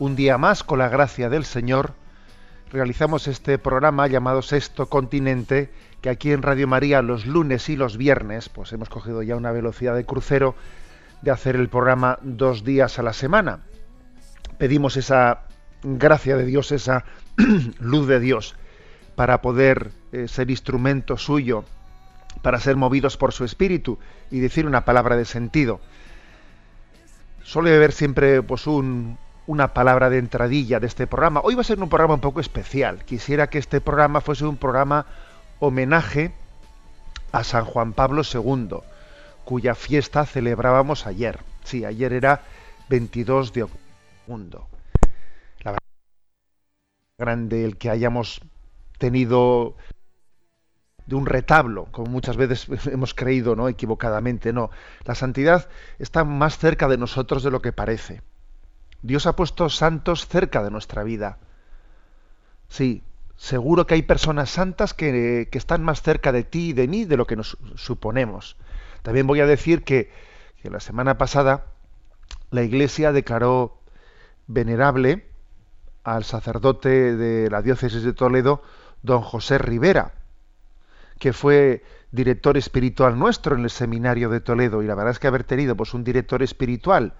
Un día más, con la gracia del Señor, realizamos este programa llamado Sexto Continente, que aquí en Radio María los lunes y los viernes, pues hemos cogido ya una velocidad de crucero de hacer el programa dos días a la semana. Pedimos esa gracia de Dios, esa luz de Dios, para poder eh, ser instrumento suyo, para ser movidos por su espíritu y decir una palabra de sentido suele haber siempre pues un- una palabra de entradilla de este programa. Hoy va a ser un programa un poco especial. Quisiera que este programa fuese un programa homenaje a San Juan Pablo II, cuya fiesta celebrábamos ayer. Sí, ayer era 22 de octubre. La verdad, grande el que hayamos tenido de un retablo, como muchas veces hemos creído, ¿no? equivocadamente, no. La santidad está más cerca de nosotros de lo que parece. Dios ha puesto santos cerca de nuestra vida. Sí, seguro que hay personas santas que, están más cerca de ti y de mí de lo que nos suponemos. También voy a decir que, que la semana pasada la Iglesia declaró venerable al sacerdote de la diócesis de Toledo, don José Rivera, que fue director espiritual nuestro en el seminario de Toledo y la verdad es que haber tenido pues un director espiritual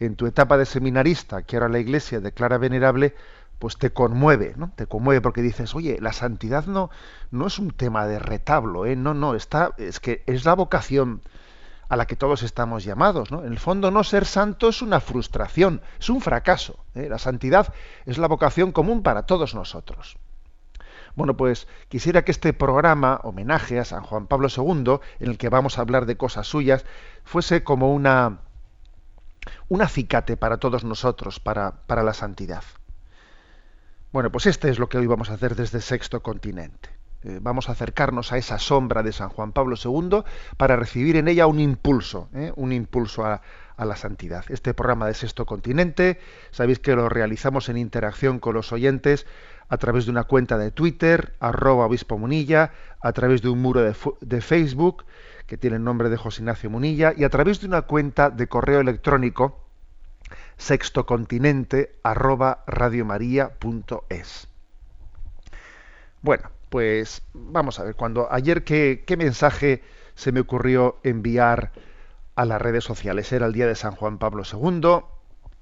en tu etapa de seminarista que ahora la iglesia declara venerable pues te conmueve no te conmueve porque dices oye la santidad no no es un tema de retablo ¿eh? no no está es que es la vocación a la que todos estamos llamados ¿no? en el fondo no ser santo es una frustración es un fracaso ¿eh? la santidad es la vocación común para todos nosotros bueno, pues quisiera que este programa, homenaje a San Juan Pablo II, en el que vamos a hablar de cosas suyas, fuese como una, un acicate para todos nosotros, para, para la santidad. Bueno, pues este es lo que hoy vamos a hacer desde Sexto Continente. Eh, vamos a acercarnos a esa sombra de San Juan Pablo II para recibir en ella un impulso, ¿eh? un impulso a, a la santidad. Este programa de Sexto Continente, sabéis que lo realizamos en interacción con los oyentes a través de una cuenta de Twitter, arroba obispo Munilla, a través de un muro de, de Facebook, que tiene el nombre de José Ignacio Munilla, y a través de una cuenta de correo electrónico, sextocontinente, arroba radiomaria.es. Bueno, pues vamos a ver, cuando ayer qué, qué mensaje se me ocurrió enviar a las redes sociales. Era el día de San Juan Pablo II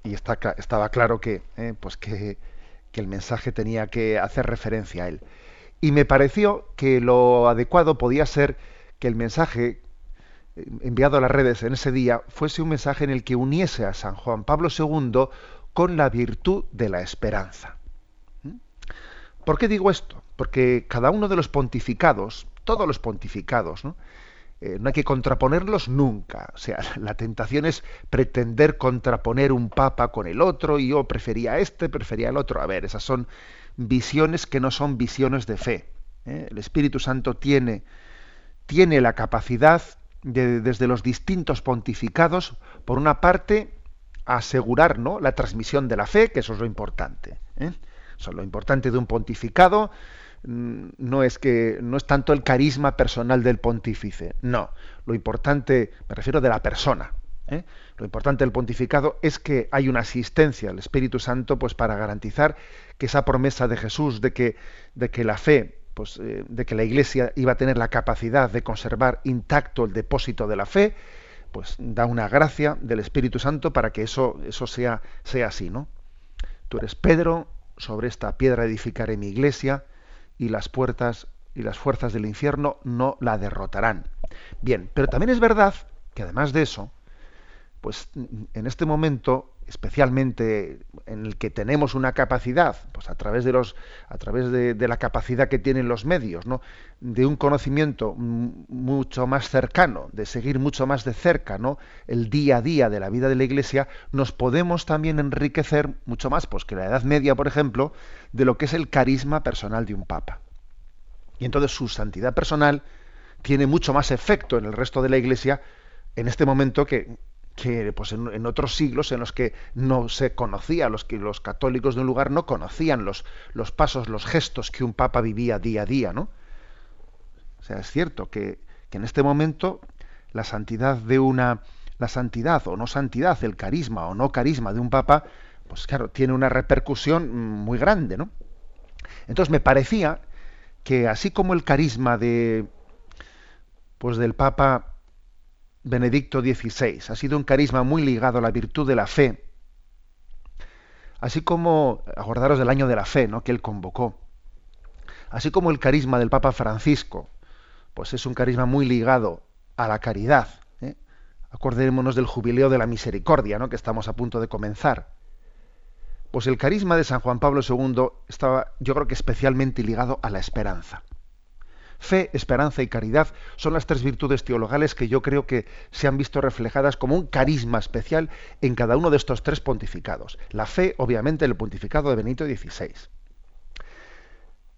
y estaba claro que, eh, pues que el mensaje tenía que hacer referencia a él. Y me pareció que lo adecuado podía ser que el mensaje eh, enviado a las redes en ese día fuese un mensaje en el que uniese a San Juan Pablo II con la virtud de la esperanza. ¿Mm? ¿Por qué digo esto? Porque cada uno de los pontificados, todos los pontificados, ¿no? Eh, no hay que contraponerlos nunca. O sea, la tentación es pretender contraponer un papa con el otro y yo prefería este, prefería el otro. A ver, esas son visiones que no son visiones de fe. ¿eh? El Espíritu Santo tiene, tiene la capacidad de, desde los distintos pontificados, por una parte, asegurar ¿no? la transmisión de la fe, que eso es lo importante. ¿eh? Lo importante de un pontificado mm, no es que no es tanto el carisma personal del pontífice, no. Lo importante, me refiero de la persona. ¿eh? Lo importante del pontificado es que hay una asistencia al Espíritu Santo, pues para garantizar que esa promesa de Jesús de que, de que la fe, pues, eh, de que la Iglesia iba a tener la capacidad de conservar intacto el depósito de la fe, pues da una gracia del Espíritu Santo para que eso, eso sea, sea así, ¿no? Tú eres Pedro, sobre esta piedra edificaré mi iglesia y las puertas y las fuerzas del infierno no la derrotarán. Bien, pero también es verdad que además de eso, pues en este momento especialmente en el que tenemos una capacidad, pues a través de los, a través de, la capacidad que tienen los medios, ¿no? de un conocimiento mucho más cercano, de seguir mucho más de cerca, ¿no? el día a día de la vida de la Iglesia, nos podemos también enriquecer mucho más, pues que la Edad Media, por ejemplo, de lo que es el carisma personal de un papa. Y entonces su santidad personal tiene mucho más efecto en el resto de la Iglesia en este momento que, que pues en, otros siglos en los que no se conocía, los que los católicos de un lugar no conocían los, los pasos, los gestos que un papa vivía día a día, ¿no? O sea, es cierto que, que en este momento la santidad de una la santidad o no santidad, el carisma o no carisma de un papa, pues claro, tiene una repercusión muy grande, ¿no? Entonces me parecía que así como el carisma de pues del papa Benedicto XVI. Ha sido un carisma muy ligado a la virtud de la fe, así como, acordaros del año de la fe, ¿no? que él convocó, así como el carisma del Papa Francisco, pues es un carisma muy ligado a la caridad. ¿eh? Acordémonos del jubileo de la misericordia, ¿no? que estamos a punto de comenzar. Pues el carisma de San Juan Pablo II estaba, yo creo que especialmente ligado a la esperanza. Fe, esperanza y caridad son las tres virtudes teologales que yo creo que se han visto reflejadas como un carisma especial en cada uno de estos tres pontificados. La fe, obviamente, en el pontificado de Benito XVI.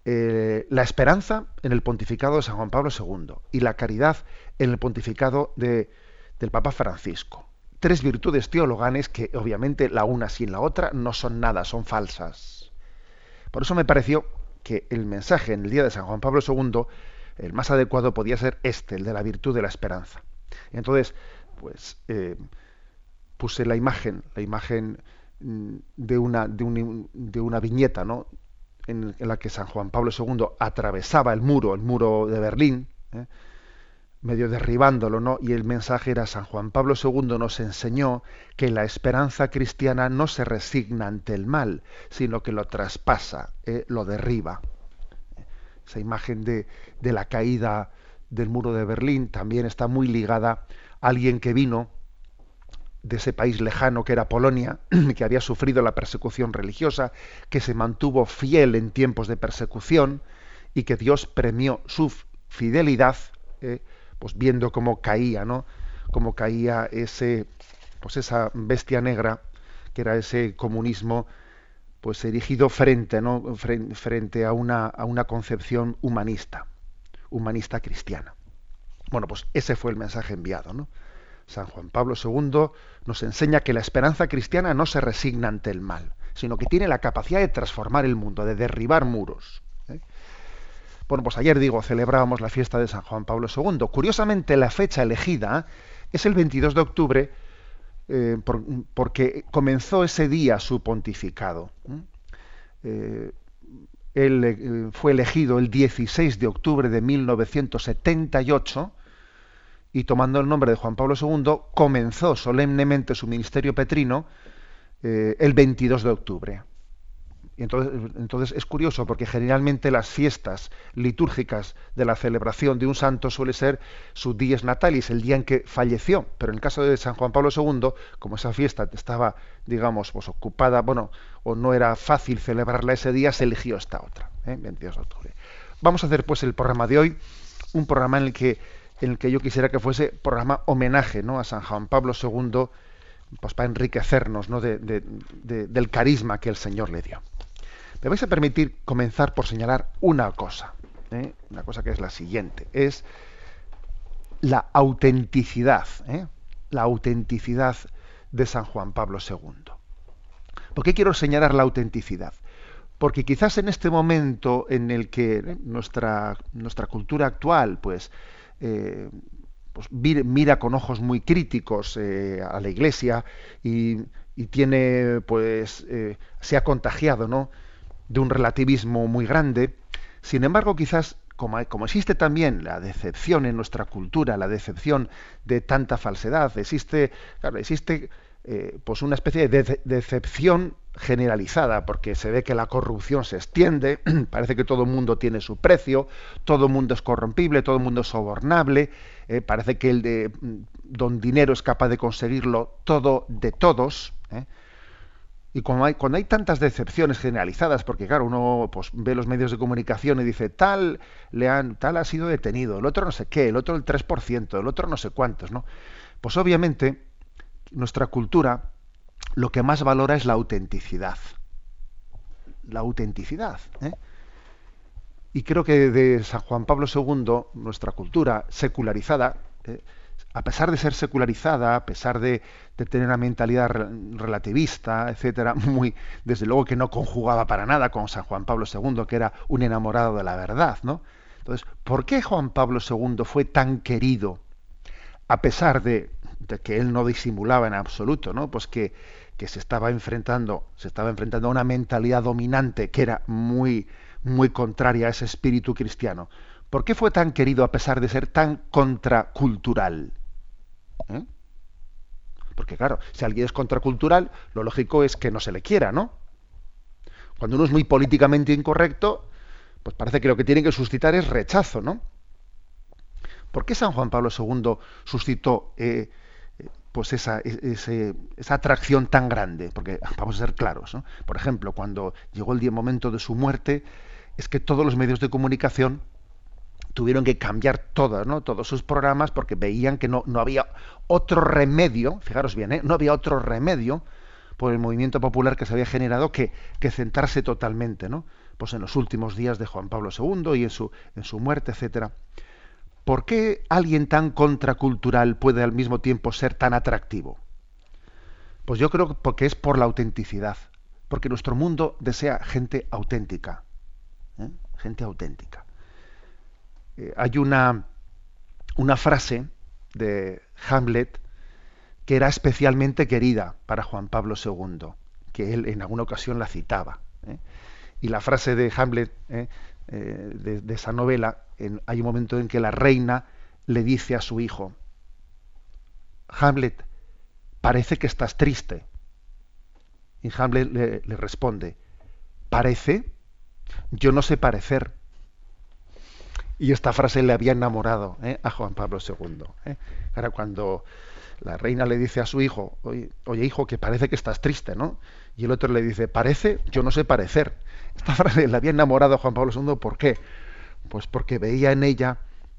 Eh, la esperanza en el pontificado de San Juan Pablo II y la caridad en el pontificado de, del Papa Francisco. Tres virtudes teologales que obviamente la una sin la otra no son nada, son falsas. Por eso me pareció que el mensaje en el día de San Juan Pablo II el más adecuado podía ser este, el de la virtud de la esperanza. entonces, pues eh, puse la imagen, la imagen mm, de una, de, una viñeta, ¿no? En, la que San Juan Pablo II atravesaba el muro, el muro de Berlín, ¿eh? Medio derribándolo, ¿no? Y el mensaje era San Juan Pablo II nos enseñó que la esperanza cristiana no se resigna ante el mal, sino que lo traspasa, ¿eh? lo derriba esa imagen de, la caída del muro de Berlín también está muy ligada a alguien que vino de ese país lejano que era Polonia, que había sufrido la persecución religiosa, que se mantuvo fiel en tiempos de persecución y que Dios premió su fidelidad, eh, pues viendo cómo caía, ¿no? Cómo caía ese, pues esa bestia negra que era ese comunismo pues erigido frente, ¿no? frente a, una, a una concepción humanista, humanista cristiana. Bueno, pues ese fue el mensaje enviado. San Juan Pablo II nos enseña que la esperanza cristiana no se resigna ante el mal, sino que tiene la capacidad de transformar el mundo, de derribar muros. Bueno, pues ayer digo, celebrábamos la fiesta de San Juan Pablo II. Curiosamente, la fecha elegida es el 22 de octubre eh, porque comenzó ese día su pontificado. Eh, él eh, fue elegido el 16 de octubre de 1978 y tomando el nombre de Juan Pablo II comenzó solemnemente su ministerio petrino el 22 de octubre. Entonces, es curioso porque generalmente las fiestas litúrgicas de la celebración de un santo suele ser su dies natalis, el día en que falleció. Pero en el caso de San Juan Pablo II, como esa fiesta estaba, digamos, pues ocupada, bueno, o no era fácil celebrarla ese día, se eligió esta otra, ¿eh? 22 de octubre. Vamos a hacer pues el programa de hoy, un programa en el que, en el que yo quisiera que fuese programa homenaje ¿no? a San Juan Pablo II, pues para enriquecernos ¿no? del carisma que el Señor le dio. Me vais a permitir comenzar por señalar una cosa, ¿eh? una cosa que es la siguiente, es la autenticidad, ¿eh? la autenticidad de San Juan Pablo II. ¿Por qué quiero señalar la autenticidad? Porque quizás en este momento en el que ¿eh? nuestra, nuestra cultura actual, pues, pues mira con ojos muy críticos a la Iglesia y tiene, pues, se ha contagiado, ¿no? De un relativismo muy grande. Sin embargo, quizás como, como, existe también la decepción en nuestra cultura, la decepción de tanta falsedad, existe, claro, existe eh, pues una especie de decepción generalizada, porque se ve que la corrupción se extiende, parece que todo el mundo tiene su precio, todo el mundo es corrompible, todo el mundo es sobornable, eh, parece que el de mm, don dinero es capaz de conseguirlo todo de todos. ¿eh? Y cuando hay, cuando hay tantas decepciones generalizadas, porque claro, uno pues, ve los medios de comunicación y dice, tal, le han, tal ha sido detenido, el otro no sé qué, el otro el 3%, el otro no sé cuántos, ¿no? Pues obviamente nuestra cultura lo que más valora es la autenticidad. La autenticidad. ¿eh? Y creo que de San Juan Pablo II, nuestra cultura secularizada, ¿eh? A pesar de ser secularizada, a pesar de, tener una mentalidad relativista, etcétera, muy, desde luego que no conjugaba para nada con San Juan Pablo II, que era un enamorado de la verdad, ¿no? Entonces, ¿por qué Juan Pablo II fue tan querido, a pesar de, que él no disimulaba en absoluto, ¿no? Pues que que se estaba enfrentando, se estaba enfrentando a una mentalidad dominante que era muy, muy contraria a ese espíritu cristiano. ¿Por qué fue tan querido a pesar de ser tan contracultural? ¿Eh? Porque claro, si alguien es contracultural, lo lógico es que no se le quiera, ¿no? Cuando uno es muy políticamente incorrecto, pues parece que lo que tiene que suscitar es rechazo, ¿no? ¿Por qué San Juan Pablo II suscitó eh, pues esa, esa, atracción tan grande, porque vamos a ser claros, por ejemplo, cuando llegó el día momento de su muerte, es que todos los medios de comunicación tuvieron que cambiar todas, ¿no? todos sus programas porque veían que no, no había otro remedio, fijaros bien, ¿eh? no había otro remedio por el movimiento popular que se había generado que, que centrarse totalmente, ¿no? Pues en los últimos días de Juan Pablo II y en su, en su muerte, etcétera. ¿Por qué alguien tan contracultural puede al mismo tiempo ser tan atractivo? Pues yo creo que es por la autenticidad, porque nuestro mundo desea gente auténtica, ¿eh? gente auténtica. Eh, hay una, una frase de Hamlet que era especialmente querida para Juan Pablo II, que él en alguna ocasión la citaba. ¿eh? Y la frase de Hamlet de, esa novela hay un momento en que la reina le dice a su hijo, Hamlet, parece que estás triste. Y Hamlet le, responde, ¿parece? Yo no sé parecer. Y esta frase le había enamorado ¿eh? a Juan Pablo II. ¿eh? Ahora cuando la reina le dice a su hijo, oye, hijo, que parece que estás triste, ¿no? Y el otro le dice, parece, yo no sé parecer. Esta frase le había enamorado a Juan Pablo II, ¿por qué? Pues porque veía en ella,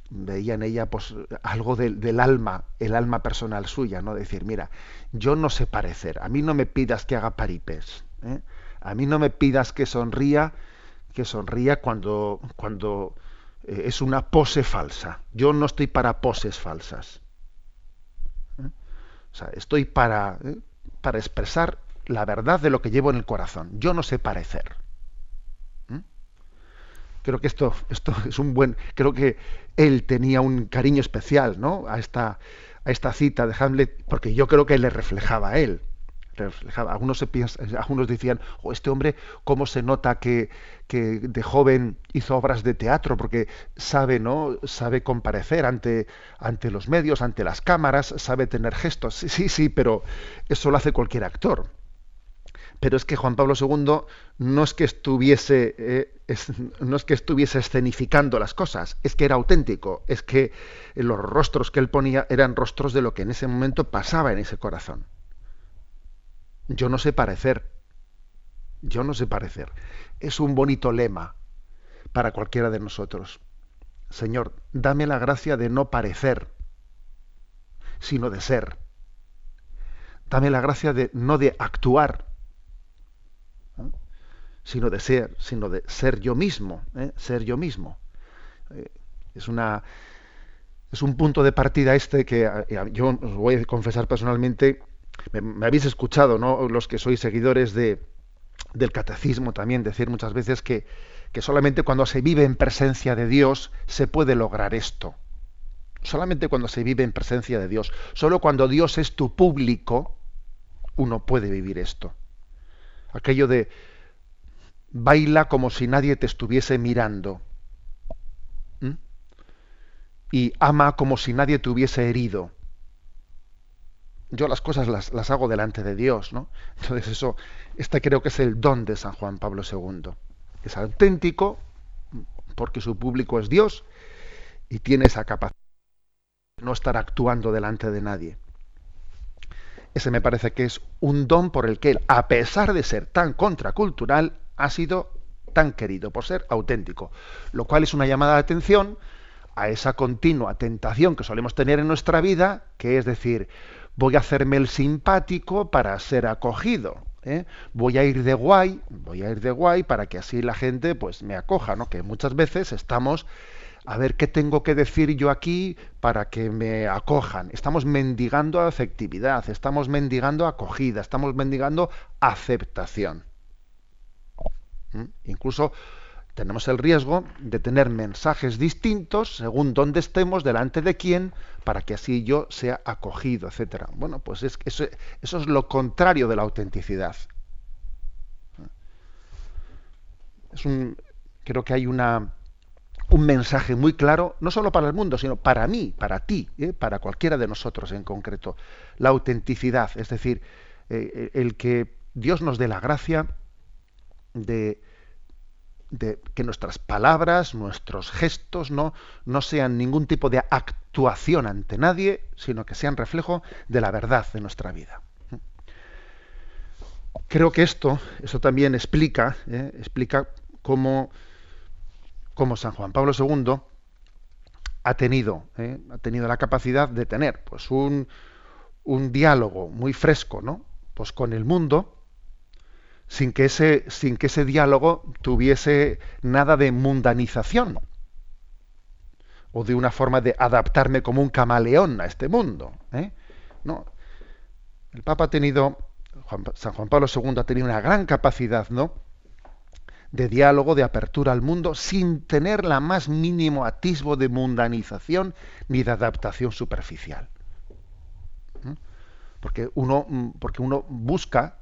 veía en ella pues algo del alma, el alma personal suya, ¿no? Decir, mira, yo no sé parecer, a mí no me pidas que haga paripes, ¿eh? a mí no me pidas que sonría, que sonría cuando, cuando eh, es una pose falsa. Yo no estoy para poses falsas. ¿eh? O sea, estoy para, para expresar la verdad de lo que llevo en el corazón. Yo no sé parecer creo que esto, esto es un buen, creo que él tenía un cariño especial, ¿no? A esta, a esta cita de Hamlet, porque yo creo que le reflejaba a él. Algunos, se algunos decían, oh, este hombre, ¿cómo se nota que, que, de joven hizo obras de teatro? Porque sabe, ¿no? Sabe comparecer ante, ante los medios, ante las cámaras, sabe tener gestos. Sí, sí, sí, pero eso lo hace cualquier actor pero es que Juan Pablo II no es que estuviese eh, no es que estuviese escenificando las cosas, es que era auténtico, es que los rostros que él ponía eran rostros de lo que en ese momento pasaba en ese corazón. Yo no sé parecer, yo no sé parecer. Es un bonito lema para cualquiera de nosotros. Señor, dame la gracia de no parecer, sino de ser. Dame la gracia de no de actuar, sino de ser, sino de ser yo mismo, ¿eh? ser yo mismo. Eh, es una es un punto de partida este que eh, yo os voy a confesar personalmente, me, habéis escuchado, ¿no? Los que sois seguidores de, del catecismo también decir muchas veces que, que solamente cuando se vive en presencia de Dios se puede lograr esto. Solamente cuando se vive en presencia de Dios. Solo cuando Dios es tu público, uno puede vivir esto. Aquello de baila como si nadie te estuviese mirando. Y ama como si nadie te hubiese herido. Yo las cosas las, las, hago delante de Dios, ¿no? Entonces eso, este creo que es el don de San Juan Pablo II. Es auténtico porque su público es Dios y tiene esa capacidad de no estar actuando delante de nadie. Ese me parece que es un don por el que él, a pesar de ser tan contracultural, ha sido tan querido, por ser auténtico. Lo cual es una llamada de atención a esa continua tentación que solemos tener en nuestra vida, que es decir, voy a hacerme el simpático para ser acogido. ¿eh? Voy a ir de guay, voy a ir de guay para que así la gente pues me acoja, ¿no? Que muchas veces estamos a ver qué tengo que decir yo aquí para que me acojan. Estamos mendigando afectividad, estamos mendigando acogida, estamos mendigando aceptación. ¿Mm? Incluso tenemos el riesgo de tener mensajes distintos según dónde estemos, delante de quién, para que así yo sea acogido, etcétera. Bueno, pues es, eso, eso es lo contrario de la autenticidad. Es un, creo que hay una, un mensaje muy claro, no solo para el mundo, sino para mí, para ti, ¿eh? para cualquiera de nosotros en concreto. La autenticidad, es decir, eh, el que Dios nos dé la gracia de, de, que nuestras palabras, nuestros gestos no, no sean ningún tipo de actuación ante nadie, sino que sean reflejo de la verdad de nuestra vida. Creo que esto, eso también explica, ¿eh? explica cómo como San Juan Pablo II ha tenido, ¿eh? ha tenido la capacidad de tener pues un, un diálogo muy fresco ¿no? pues con el mundo sin que, ese, sin que ese diálogo tuviese nada de mundanización o de una forma de adaptarme como un camaleón a este mundo. ¿eh? No. El Papa ha tenido, San Juan Pablo II ha tenido una gran capacidad, ¿no? de diálogo, de apertura al mundo, sin tener la más mínimo atisbo de mundanización ni de adaptación superficial. ¿Mm? Porque uno, mm, porque uno busca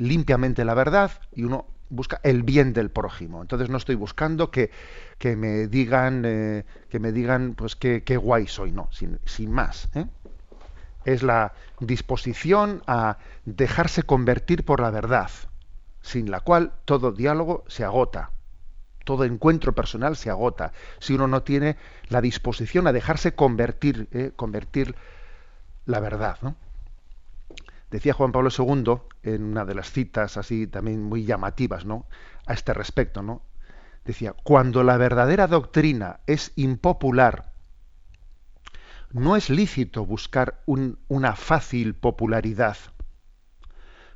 limpiamente la verdad y uno busca el bien del prójimo. Entonces no estoy buscando que, que me digan, eh, que me digan, pues qué guay soy, no, sin, sin más. ¿eh? Es la disposición a dejarse convertir por la verdad, sin la cual todo diálogo se agota, todo encuentro personal se agota, si uno no tiene la disposición a dejarse convertir, eh, convertir la verdad. Decía Juan Pablo II en una de las citas así también muy llamativas ¿no? a este respecto, ¿no? decía, cuando la verdadera doctrina es impopular, no es lícito buscar una fácil popularidad.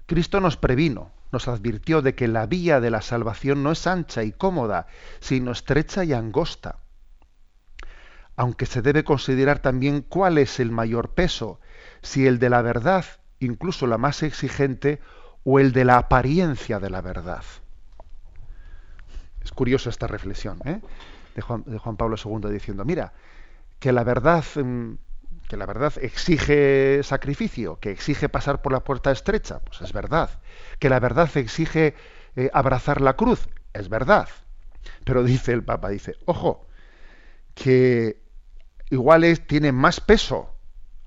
Cristo nos previno, nos advirtió de que la vía de la salvación no es ancha y cómoda, sino estrecha y angosta. Aunque se debe considerar también cuál es el mayor peso, si el de la verdad, incluso la más exigente, o el de la apariencia de la verdad. Es curiosa esta reflexión ¿eh? de, Juan, Pablo II diciendo, mira, que la verdad mm, que la verdad exige sacrificio, que exige pasar por la puerta estrecha, pues es verdad. Que la verdad exige eh, abrazar la cruz, es verdad. Pero dice el Papa, dice, ojo, que igual es, tiene más peso,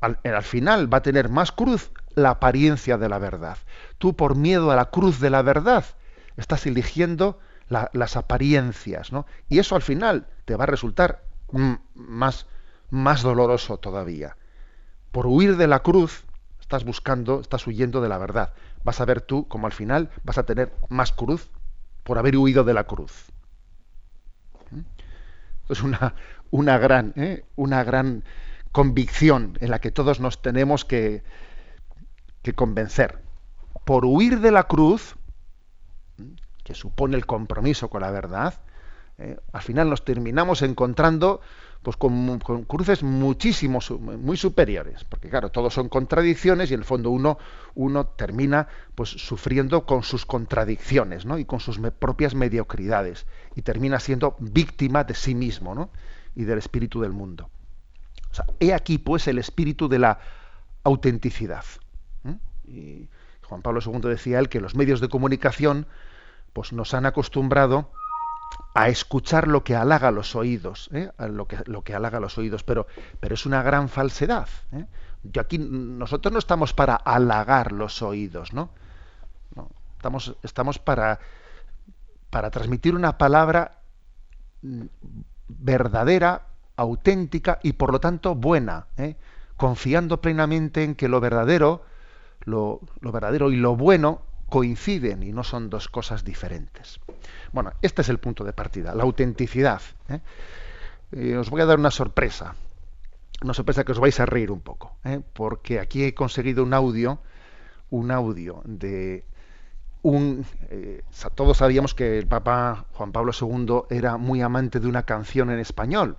al, al, final va a tener más cruz la apariencia de la verdad. Tú por miedo a la cruz de la verdad estás eligiendo la, las apariencias, ¿no? Y eso al final te va a resultar más más doloroso todavía. Por huir de la cruz, estás buscando, estás huyendo de la verdad. Vas a ver tú como al final vas a tener más cruz por haber huido de la cruz. ¿Mm? Es una, una, gran, ¿eh? una gran convicción en la que todos nos tenemos que, que convencer. Por huir de la cruz, que supone el compromiso con la verdad, ¿eh? al final nos terminamos encontrando pues con, con, cruces muchísimos, muy superiores, porque claro, todos son contradicciones y en el fondo uno, uno termina pues sufriendo con sus contradicciones, ¿no? Y con sus propias mediocridades y termina siendo víctima de sí mismo, ¿no? Y del espíritu del mundo. He aquí pues el espíritu de la autenticidad. ¿Eh? Y Juan Pablo II decía él que los medios de comunicación pues nos han acostumbrado a escuchar lo que halaga los oídos, ¿eh? lo, que, lo que halaga los oídos, pero, pero es una gran falsedad. ¿eh? Yo aquí, nosotros no estamos para halagar los oídos, ¿no? estamos, estamos para, para transmitir una palabra mm, verdadera, auténtica y por lo tanto buena, confiando plenamente en que lo verdadero, lo, verdadero y lo bueno coinciden y no son dos cosas diferentes. Bueno, este es el punto de partida, la autenticidad. ¿eh? Eh, os voy a dar una sorpresa, una sorpresa que os vais a reír un poco, ¿eh? porque aquí he conseguido un audio, un audio de un... todos sabíamos que el Papa Juan Pablo II era muy amante de una canción en español,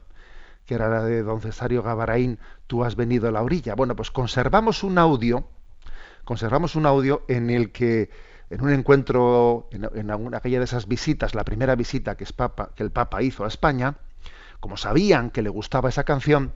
que era la de don Cesario Gavaraín, Tú has venido a la orilla. Bueno, pues conservamos un audio, conservamos un audio en el que en un encuentro, en, alguna, aquella de esas visitas, la primera visita que, es Papa, que el Papa hizo a España, como sabían que le gustaba esa canción,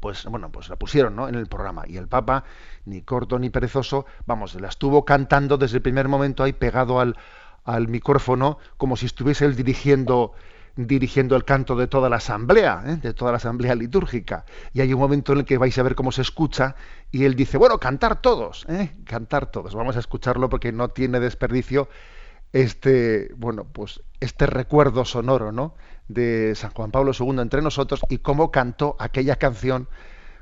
pues bueno, pues la pusieron ¿no? en el programa. Y el Papa, ni corto ni perezoso, vamos, la estuvo cantando desde el primer momento ahí pegado al, al micrófono, como si estuviese él dirigiendo dirigiendo el canto de toda la asamblea, ¿eh? de toda la asamblea litúrgica. Y hay un momento en el que vais a ver cómo se escucha y él dice, bueno, cantar todos, ¿eh? cantar todos. Vamos a escucharlo porque no tiene desperdicio este, bueno, pues este recuerdo sonoro, ¿no? De San Juan Pablo II entre nosotros y cómo cantó aquella canción,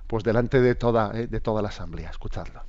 pues delante de toda, ¿eh? de toda la asamblea. Escuchadlo.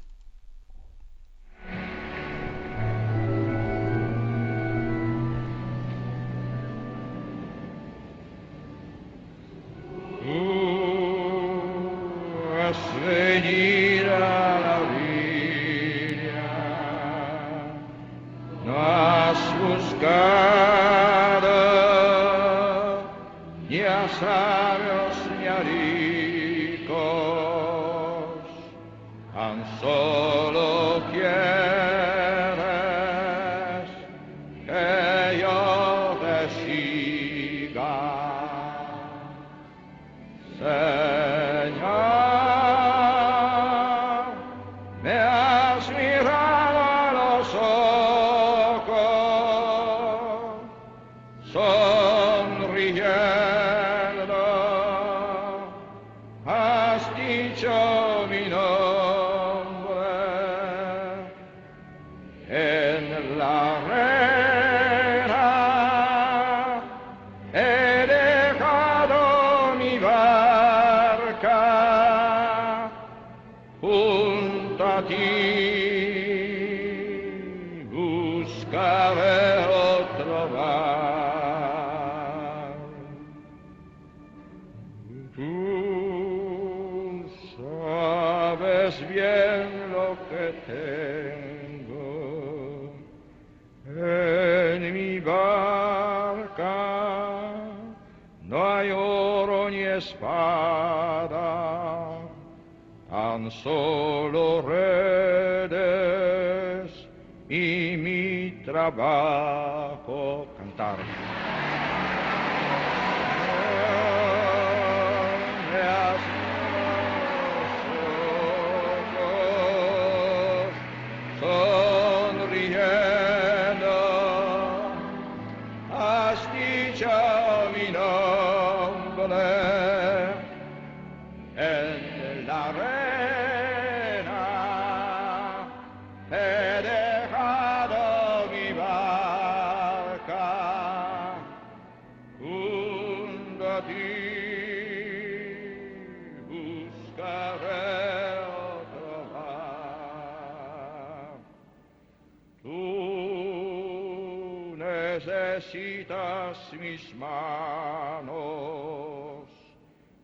Necesitas mis manos,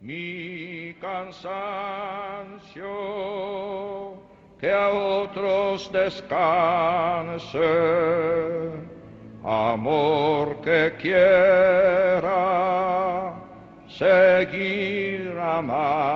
mi cansancio, que a otros descanse, amor que quiera seguir amando.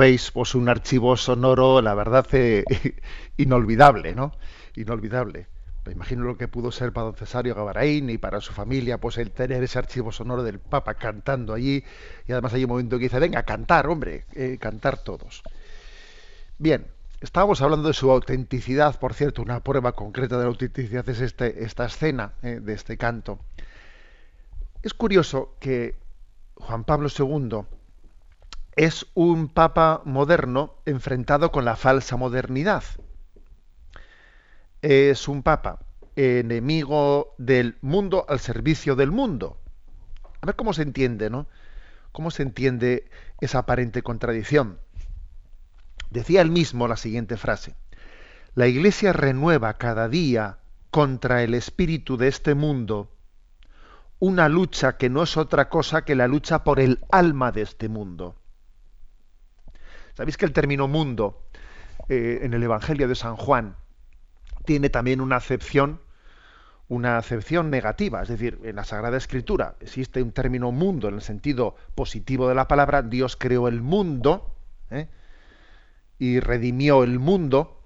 Veis, pues un archivo sonoro, la verdad, eh, inolvidable, ¿no? Inolvidable. Me imagino lo que pudo ser para don Cesario Gavarain y para su familia, pues el tener ese archivo sonoro del Papa cantando allí, y además hay un momento que dice, venga, cantar, hombre, eh, cantar todos. Bien, estábamos hablando de su autenticidad, por cierto, una prueba concreta de la autenticidad es este, esta escena eh, de este canto. Es curioso que Juan Pablo II es un papa moderno enfrentado con la falsa modernidad es un papa enemigo del mundo al servicio del mundo. A ver cómo se entiende, ¿no? ¿Cómo se entiende esa aparente contradicción? Decía él mismo la siguiente frase. La Iglesia renueva cada día contra el espíritu de este mundo una lucha que no es otra cosa que la lucha por el alma de este mundo. ¿Sabéis que el término mundo eh, en el Evangelio de San Juan tiene también una acepción una acepción negativa, es decir, en la Sagrada Escritura existe un término mundo en el sentido positivo de la palabra, Dios creó el mundo ¿eh? y redimió el mundo,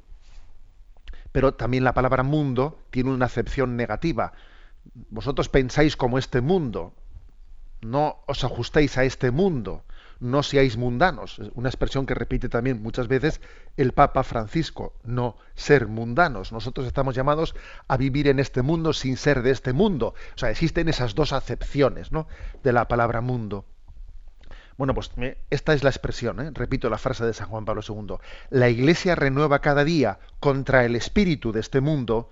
pero también la palabra mundo tiene una acepción negativa. Vosotros pensáis como este mundo, no os ajustéis a este mundo, no seáis mundanos, una expresión que repite también muchas veces el Papa Francisco, no ser mundanos. Nosotros estamos llamados a vivir en este mundo sin ser de este mundo. O sea, existen esas dos acepciones ¿no? de la palabra mundo. Bueno, pues esta es la expresión, ¿eh? repito la frase de San Juan Pablo II. La Iglesia renueva cada día contra el espíritu de este mundo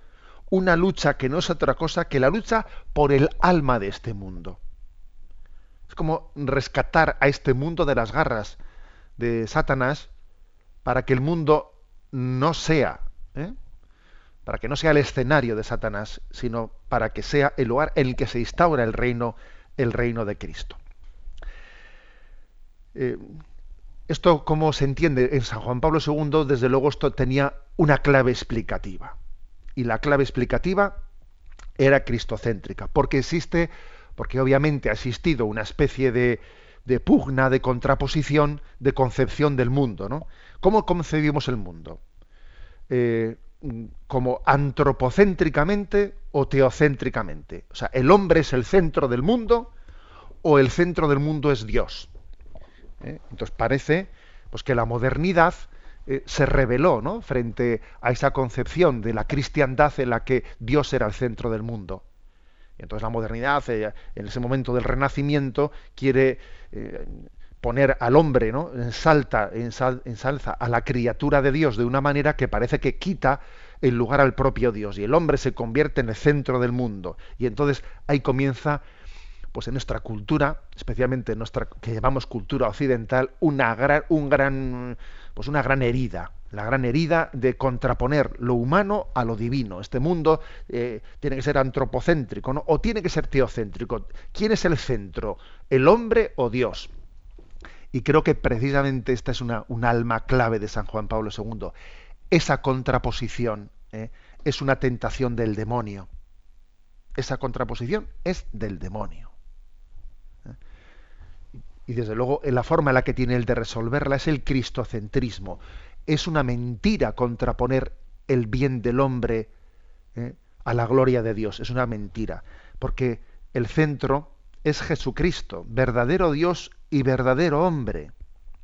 una lucha que no es otra cosa que la lucha por el alma de este mundo. Es como rescatar a este mundo de las garras de Satanás para que el mundo no sea, ¿eh? para que no sea el escenario de Satanás, sino para que sea el lugar en el que se instaura el reino, el reino de Cristo. Eh, esto, como se entiende en San Juan Pablo II, desde luego esto tenía una clave explicativa. Y la clave explicativa era cristocéntrica, porque existe porque obviamente ha existido una especie de, pugna, de contraposición, de concepción del mundo. ¿no? ¿Cómo concebimos el mundo? Eh, como antropocéntricamente o teocéntricamente. O sea, el hombre es el centro del mundo o el centro del mundo es Dios. ¿Eh? Entonces parece pues, que la modernidad eh, se reveló ¿no? frente a esa concepción de la cristiandad en la que Dios era el centro del mundo. Entonces la modernidad, eh, en ese momento del renacimiento, quiere eh, poner al hombre, ¿no? En, salta, en, salza a la criatura de Dios de una manera que parece que quita el lugar al propio Dios. Y el hombre se convierte en el centro del mundo. Y entonces ahí comienza pues en nuestra cultura, especialmente en nuestra que llamamos cultura occidental, una gran, un gran, pues una gran herida, la gran herida de contraponer lo humano a lo divino. Este mundo eh, tiene que ser antropocéntrico, ¿no? O tiene que ser teocéntrico. ¿Quién es el centro? ¿El hombre o Dios? Y creo que precisamente esta es una, un alma clave de San Juan Pablo II. Esa contraposición ¿eh? es una tentación del demonio. Esa contraposición es del demonio. ¿eh? Y desde luego, la forma en la que tiene él de resolverla es el cristocentrismo es una mentira contraponer el bien del hombre ¿eh? a la gloria de Dios. Es una mentira, porque el centro es Jesucristo, verdadero Dios y verdadero hombre.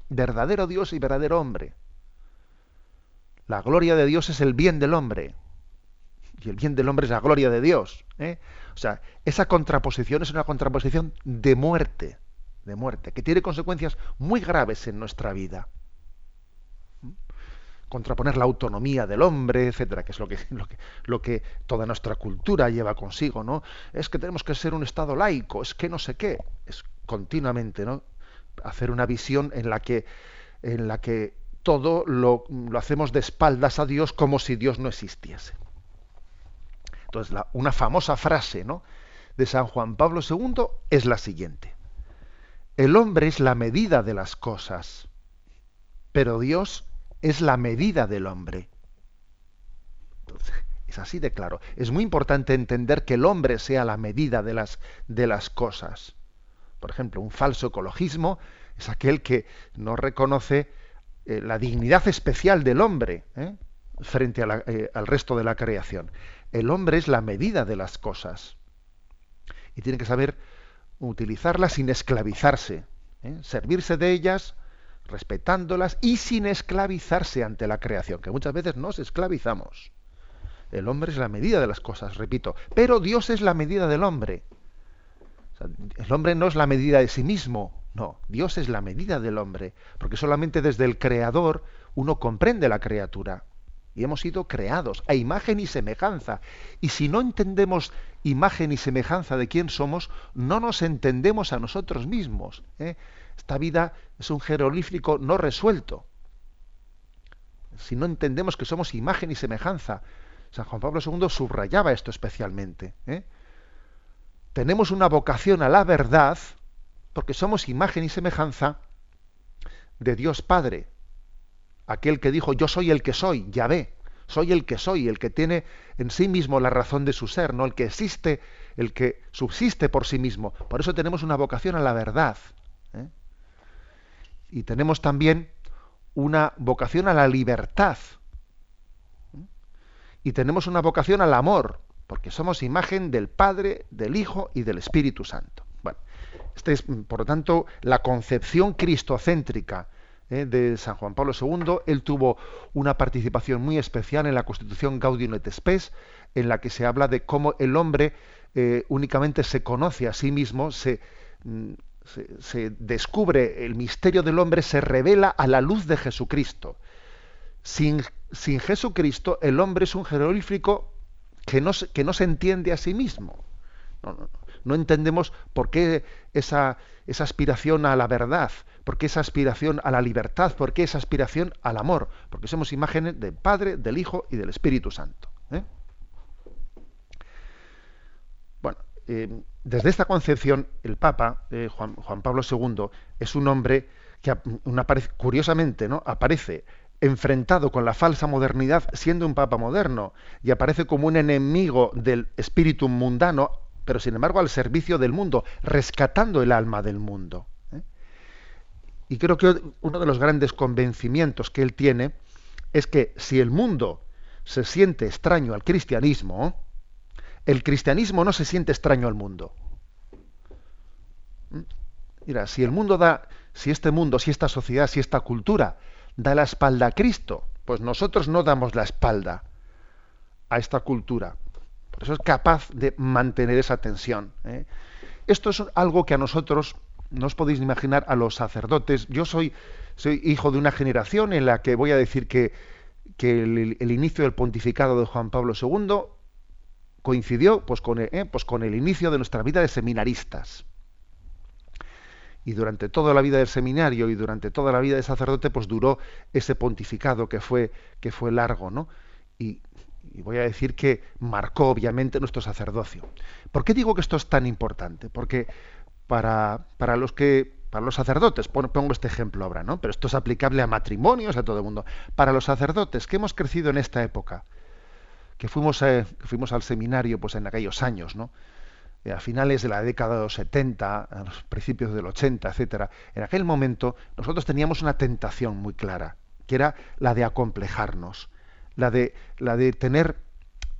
Verdadero Dios y verdadero hombre. La gloria de Dios es el bien del hombre. Y el bien del hombre es la gloria de Dios. ¿eh? O sea, esa contraposición es una contraposición de muerte, de muerte, que tiene consecuencias muy graves en nuestra vida contraponer la autonomía del hombre, etcétera, que es lo que, lo que, toda nuestra cultura lleva consigo, ¿no? Es que tenemos que ser un Estado laico, es que no sé qué, es continuamente, ¿no? Hacer una visión en la que, en la que todo lo, lo hacemos de espaldas a Dios como si Dios no existiese. Entonces, una famosa frase, ¿no? de San Juan Pablo II es la siguiente. El hombre es la medida de las cosas, pero Dios es la medida del hombre. es así de claro. Es muy importante entender que el hombre sea la medida de las, de las cosas. Por ejemplo, un falso ecologismo es aquel que no reconoce eh, la dignidad especial del hombre ¿eh? frente al resto de la creación. El hombre es la medida de las cosas y tiene que saber utilizarlas sin esclavizarse, servirse de ellas respetándolas y sin esclavizarse ante la creación, que muchas veces nos esclavizamos. El hombre es la medida de las cosas, repito, pero Dios es la medida del hombre. el hombre no es la medida de sí mismo, no, Dios es la medida del hombre, porque solamente desde el Creador uno comprende la criatura. Y hemos sido creados a imagen y semejanza. Y si no entendemos imagen y semejanza de quién somos, no nos entendemos a nosotros mismos. ¿eh? Esta vida es un jeroglífico no resuelto. Si no entendemos que somos imagen y semejanza, San Juan Pablo II subrayaba esto especialmente. ¿eh? Tenemos una vocación a la verdad porque somos imagen y semejanza de Dios Padre, aquel que dijo yo soy el que soy, Yahvé, soy el que soy, el que tiene en sí mismo la razón de su ser, no el que existe, el que subsiste por sí mismo. Por eso tenemos una vocación a la verdad. Y tenemos también una vocación a la libertad. Y tenemos una vocación al amor, porque somos imagen del Padre, del Hijo y del Espíritu Santo. Bueno, esta es, por lo tanto, la concepción cristocéntrica ¿eh? de San Juan Pablo II. Él tuvo una participación muy especial en la Constitución Gaudium et Spes, en la que se habla de cómo el hombre eh, únicamente se conoce a sí mismo, se, se, descubre el misterio del hombre, se revela a la luz de Jesucristo. Sin, sin Jesucristo, el hombre es un jeroglífico que no, que no se entiende a sí mismo. No, entendemos por qué esa, esa, aspiración a la verdad, por qué esa aspiración a la libertad, por qué esa aspiración al amor, porque somos imágenes del Padre, del Hijo y del Espíritu Santo. Eh, desde esta concepción, el Papa, eh, Juan, Pablo II, es un hombre que curiosamente aparece enfrentado con la falsa modernidad siendo un papa moderno y aparece como un enemigo del espíritu mundano, pero sin embargo al servicio del mundo, rescatando el alma del mundo. ¿eh? Y creo que uno de los grandes convencimientos que él tiene es que si el mundo se siente extraño al cristianismo, el cristianismo no se siente extraño al mundo. Mira, si el mundo da, si este mundo, si esta sociedad, si esta cultura da la espalda a Cristo, pues nosotros no damos la espalda a esta cultura. Por eso es capaz de mantener esa tensión. ¿eh? Esto es algo que a nosotros, no os podéis imaginar, a los sacerdotes. Yo soy, hijo de una generación en la que voy a decir que el inicio del pontificado de Juan Pablo II coincidió pues con, eh, pues con el inicio de nuestra vida de seminaristas. Y durante toda la vida del seminario y durante toda la vida de sacerdote, pues duró ese pontificado que fue, que fue largo, ¿no? Y, voy a decir que marcó obviamente nuestro sacerdocio. ¿Por qué digo que esto es tan importante? Porque para, para los que para los sacerdotes, pongo este ejemplo ahora, ¿no? Pero esto es aplicable a matrimonios, a todo el mundo. Para los sacerdotes que hemos crecido en esta época, que fuimos, eh, fuimos al seminario pues en aquellos años, ¿no? Eh, a finales de la década de los 70, a los principios del 80, etcétera, en aquel momento nosotros teníamos una tentación muy clara, que era la de acomplejarnos, la de, la de tener,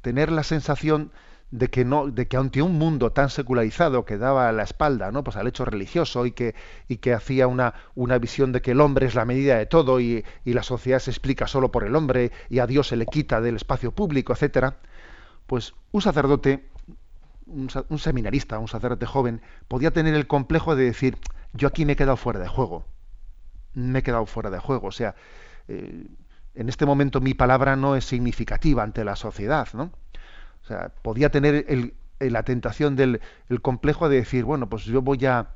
tener la sensación de que no de que ante un mundo tan secularizado que daba la espalda no pues al hecho religioso y que y que hacía una una visión de que el hombre es la medida de todo y, y la sociedad se explica solo por el hombre y a Dios se le quita del espacio público etcétera pues un sacerdote un, seminarista un sacerdote joven podía tener el complejo de decir yo aquí me he quedado fuera de juego me he quedado fuera de juego o sea eh, en este momento mi palabra no es significativa ante la sociedad no podía tener el, la tentación del el complejo de decir, bueno, pues yo voy a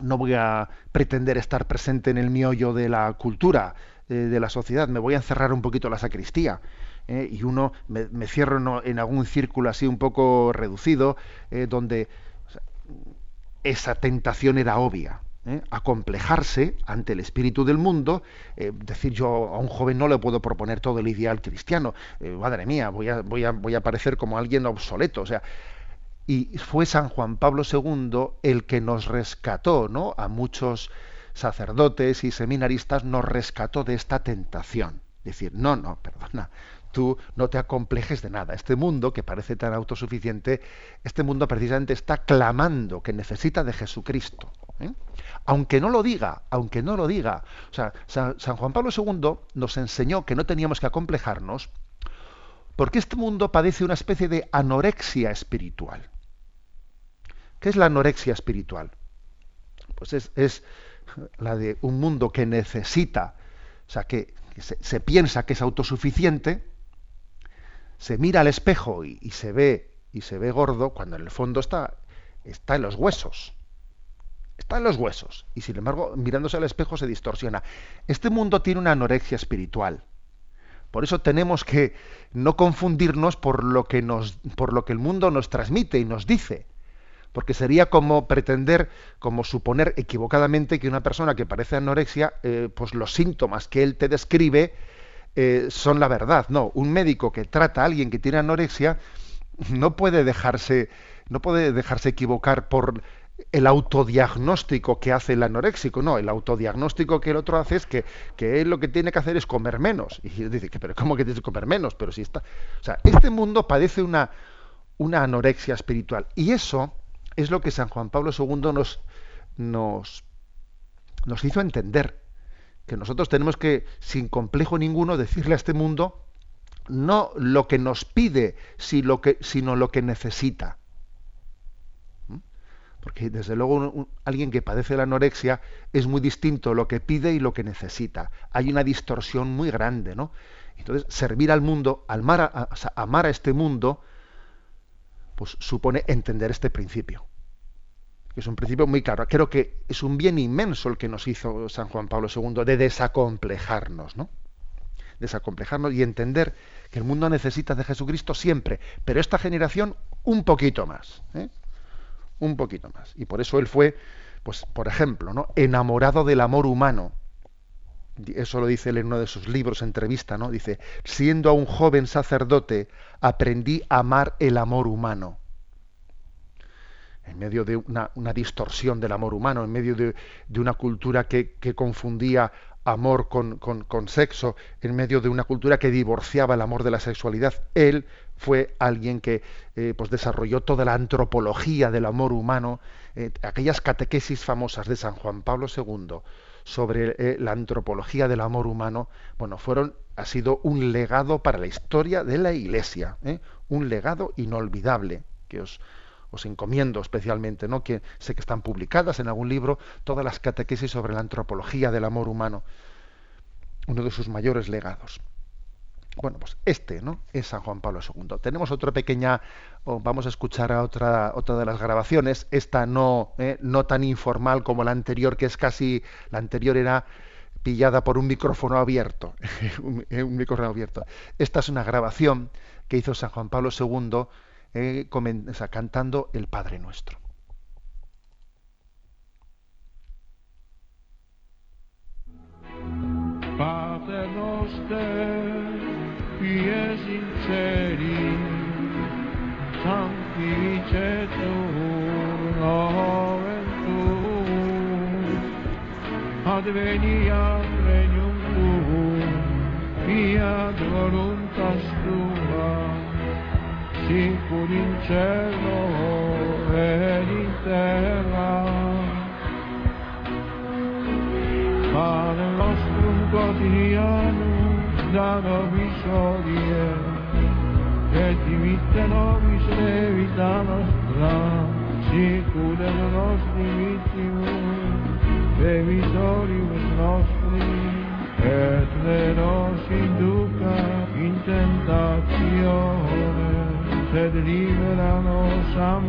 no voy a pretender estar presente en el miollo de la cultura eh, de la sociedad, me voy a encerrar un poquito la sacristía. Eh, y uno me, cierro en, algún círculo así un poco reducido, eh, donde esa tentación era obvia. ¿Eh? acomplejarse ante el espíritu del mundo, eh, decir yo a un joven no le puedo proponer todo el ideal cristiano, eh, madre mía, voy a, voy, a, voy a parecer como alguien obsoleto, o sea, y fue San Juan Pablo II el que nos rescató, ¿no? A muchos sacerdotes y seminaristas nos rescató de esta tentación. Decir, no, no, perdona, tú no te acomplejes de nada. Este mundo, que parece tan autosuficiente, este mundo precisamente está clamando que necesita de Jesucristo. ¿Eh? Aunque no lo diga, aunque no lo diga. San, Juan Pablo II nos enseñó que no teníamos que acomplejarnos porque este mundo padece una especie de anorexia espiritual. ¿Qué es la anorexia espiritual? Pues es, la de un mundo que necesita, o sea, que, se, piensa que es autosuficiente, se mira al espejo y, se ve y se ve gordo cuando en el fondo está, está en los huesos. Está en los huesos. Y sin embargo, mirándose al espejo se distorsiona. Este mundo tiene una anorexia espiritual. Por eso tenemos que no confundirnos por lo que nos, el mundo nos transmite y nos dice. Porque sería como pretender, como suponer equivocadamente que una persona que parece anorexia, eh, pues los síntomas que él te describe eh, son la verdad. No, un médico que trata a alguien que tiene anorexia no puede dejarse, no puede dejarse equivocar por el autodiagnóstico que hace el anoréxico, no, el autodiagnóstico que el otro hace es que, que él lo que tiene que hacer es comer menos. Y dice, pero ¿cómo que tienes que comer menos? Pero si está. O sea, este mundo padece una, una anorexia espiritual. Y eso es lo que San Juan Pablo II nos, nos, nos hizo entender. Que nosotros tenemos que, sin complejo ninguno, decirle a este mundo no lo que nos pide, sino lo que necesita. Porque desde luego alguien que padece la anorexia es muy distinto lo que pide y lo que necesita. Hay una distorsión muy grande, ¿no? Entonces, servir al mundo, amar a, amar a este mundo, pues supone entender este principio. Es un principio muy claro. Creo que es un bien inmenso el que nos hizo San Juan Pablo II de desacomplejarnos, ¿no? Desacomplejarnos y entender que el mundo necesita de Jesucristo siempre, pero esta generación un poquito más. ¿eh? Un poquito más. Y por eso él fue, pues, por ejemplo, ¿no? enamorado del amor humano. Eso lo dice él en uno de sus libros, entrevista, ¿no? Dice, siendo un joven sacerdote, aprendí a amar el amor humano. En medio de una, distorsión del amor humano, en medio de, una cultura que, que confundía amor con, con, sexo, en medio de una cultura que divorciaba el amor de la sexualidad. Él fue alguien que eh, pues desarrolló toda la antropología del amor humano, eh, aquellas catequesis famosas de San Juan Pablo II sobre eh, la antropología del amor humano, bueno, fueron, ha sido un legado para la historia de la Iglesia, un legado inolvidable que os, os encomiendo especialmente, ¿no? que sé que están publicadas en algún libro, todas las catequesis sobre la antropología del amor humano, uno de sus mayores legados. Bueno, pues este, ¿no? Es San Juan Pablo II. Tenemos otra pequeña, vamos a escuchar a otra, otra de las grabaciones, esta no, ¿eh? no tan informal como la anterior, que es casi, la anterior era pillada por un micrófono abierto, un, un micrófono abierto. Esta es una grabación que hizo San Juan Pablo II eh, cantando el Padre Nuestro. Pater noster, pies in celi, sanctificetur nomen tuum, adveniat regnum tuum, fiat voluntas tua, sicur in cielo ed in terra. Pane nostrum quotidianum da nobis hodie, Che dimittano miseri nostra, sicurano nostri vittimus, veritorius nostri, et ne nos induca in tentazione, sed libera nos a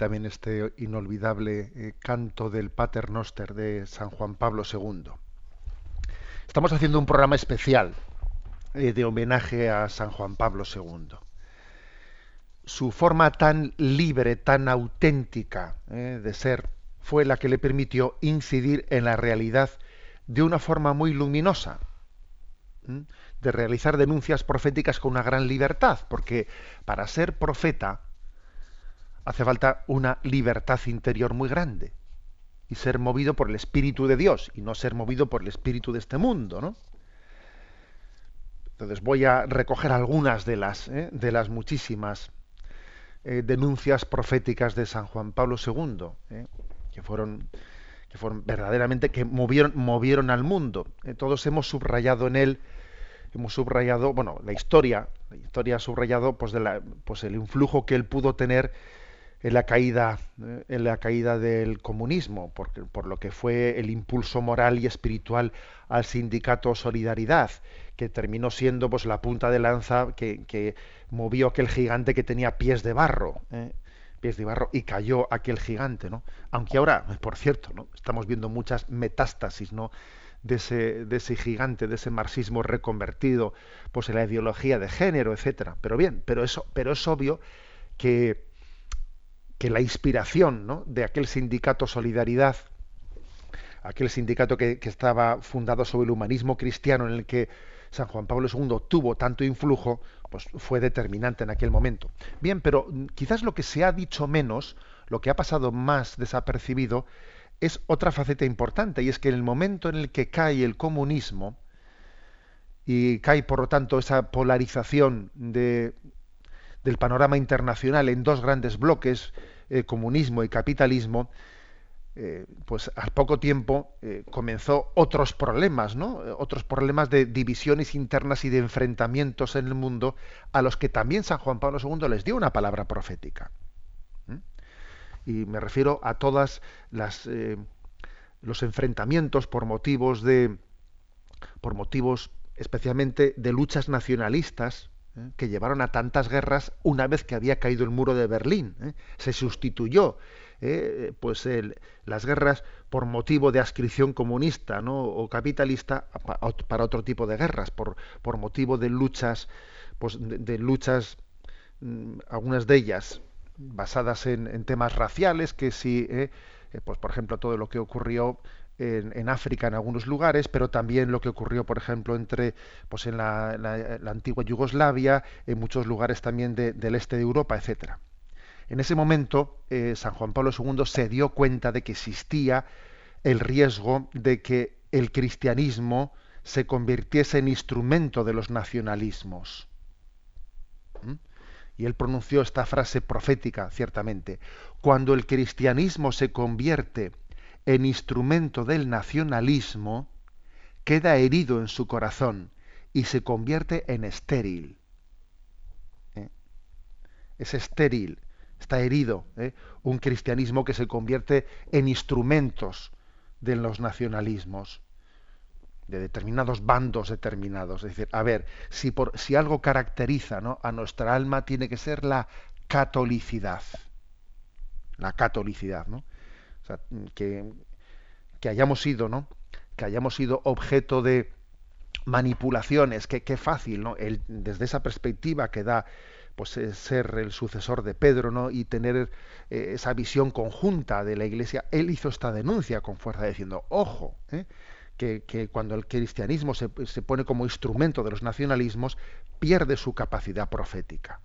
también este inolvidable eh, canto del Pater Noster de San Juan Pablo II. Estamos haciendo un programa especial eh, de homenaje a San Juan Pablo II. Su forma tan libre, tan auténtica eh, de ser, fue la que le permitió incidir en la realidad de una forma muy luminosa, de realizar denuncias proféticas con una gran libertad, porque para ser profeta, hace falta una libertad interior muy grande y ser movido por el Espíritu de Dios y no ser movido por el Espíritu de este mundo, ¿no? Entonces voy a recoger algunas de las, ¿eh? de las muchísimas eh, denuncias proféticas de San Juan Pablo II, ¿eh? que fueron que fueron verdaderamente que movieron movieron al mundo. todos hemos subrayado en él hemos subrayado, bueno, la historia, la historia ha subrayado pues de la, pues el influjo que él pudo tener en la caída eh, en la caída del comunismo por, por lo que fue el impulso moral y espiritual al sindicato Solidaridad que terminó siendo pues la punta de lanza que, que movió aquel gigante que tenía pies de barro ¿eh? pies de barro y cayó aquel gigante no aunque ahora por cierto no estamos viendo muchas metástasis no de ese, de ese gigante, de ese marxismo reconvertido, pues en la ideología de género, etcétera. Pero bien, pero eso, pero es obvio que que la inspiración ¿no? de aquel sindicato Solidaridad, aquel sindicato que, estaba fundado sobre el humanismo cristiano en el que San Juan Pablo II tuvo tanto influjo, pues fue determinante en aquel momento. Bien, pero quizás lo que se ha dicho menos, lo que ha pasado más desapercibido, es otra faceta importante, y es que en el momento en el que cae el comunismo, y cae por lo tanto esa polarización de, del panorama internacional en dos grandes bloques, eh, comunismo y capitalismo, eh, pues al poco tiempo eh, comenzó otros problemas, ¿no? Otros problemas de divisiones internas y de enfrentamientos en el mundo a los que también San Juan Pablo II les dio una palabra profética. Y me refiero a todas las los enfrentamientos por motivos de por motivos especialmente de luchas nacionalistas ¿eh? que llevaron a tantas guerras una vez que había caído el muro de Berlín. ¿eh? Se sustituyó ¿eh? pues las guerras por motivo de adscripción comunista o capitalista para otro tipo de guerras, por, por motivo de luchas, pues, de, luchas, mm, algunas de ellas basadas en, en temas raciales, que sí, pues por ejemplo todo lo que ocurrió en, África en algunos lugares, pero también lo que ocurrió, por ejemplo, entre pues en la, antigua Yugoslavia, en muchos lugares también del este de Europa, etcétera. En ese momento, eh, San Juan Pablo II se dio cuenta de que existía el riesgo de que el cristianismo se convirtiese en instrumento de los nacionalismos. ¿Mm? Y él pronunció esta frase profética, ciertamente. Cuando el cristianismo se convierte en instrumento del nacionalismo, queda herido en su corazón y se convierte en estéril. ¿Eh? Es estéril, está herido. ¿eh? Un cristianismo que se convierte en instrumentos de los nacionalismos, de determinados bandos determinados. Es decir, a ver, si, por, si algo caracteriza a nuestra alma, tiene que ser la catolicidad. La catolicidad, ¿no? Que, hayamos sido, ¿no? Que hayamos sido objeto de manipulaciones, que qué fácil, ¿no? desde esa perspectiva que da pues eh, ser el sucesor de Pedro, ¿no? Y tener eh, esa visión conjunta de la Iglesia, él hizo esta denuncia con fuerza diciendo, ojo, ¿eh? que, cuando el cristianismo se, pone como instrumento de los nacionalismos, pierde su capacidad profética.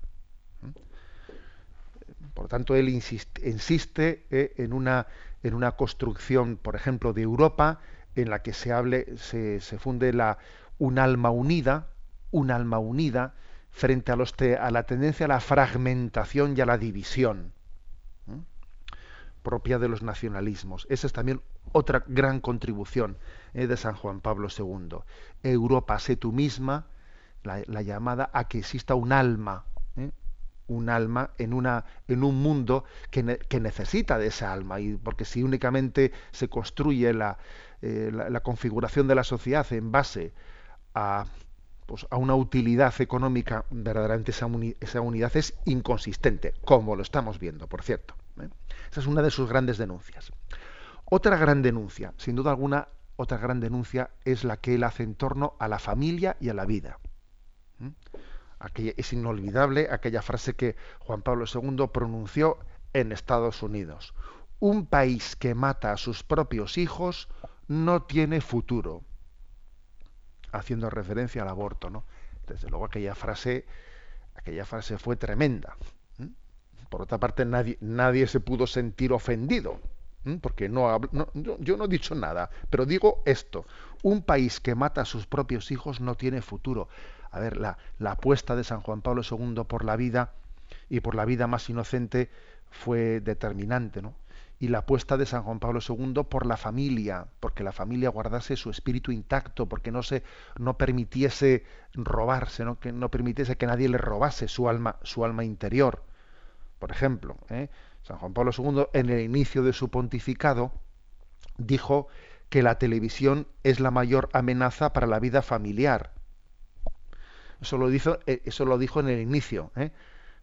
Por tanto, él insiste, en, una, en una construcción, por ejemplo, de Europa, en la que se hable, se, funde la, un alma unida, un alma unida frente a, los a la tendencia a la fragmentación y a la división propia de los nacionalismos. Esa es también otra gran contribución eh, de San Juan Pablo II. Europa, sé tú misma, la, la, llamada a que exista un alma, un alma en, una, en un mundo que, necesita de esa alma. Y porque si únicamente se construye la, eh, la, configuración de la sociedad en base a, pues, a una utilidad económica, verdaderamente esa, esa unidad es inconsistente, como lo estamos viendo, por cierto. ¿eh? Esa es una de sus grandes denuncias. Otra gran denuncia, sin duda alguna, otra gran denuncia es la que él hace en torno a la familia y a la vida. Es inolvidable aquella frase que Juan Pablo II pronunció en Estados Unidos. Un país que mata a sus propios hijos no tiene futuro. Haciendo referencia al aborto, ¿no? Desde luego aquella frase, aquella frase fue tremenda. Por otra parte, nadie, nadie se pudo sentir ofendido, porque no, yo no he dicho nada, pero digo esto: un país que mata a sus propios hijos no tiene futuro. A ver, la, apuesta de San Juan Pablo II por la vida y por la vida más inocente fue determinante, ¿no? y la apuesta de San Juan Pablo II por la familia, porque la familia guardase su espíritu intacto, porque no se no permitiese robarse, ¿no? que no permitiese que nadie le robase su alma, su alma interior. Por ejemplo, ¿eh? San Juan Pablo II en el inicio de su pontificado dijo que la televisión es la mayor amenaza para la vida familiar. Eso lo, dijo, eh, eso lo dijo en el inicio. ¿eh?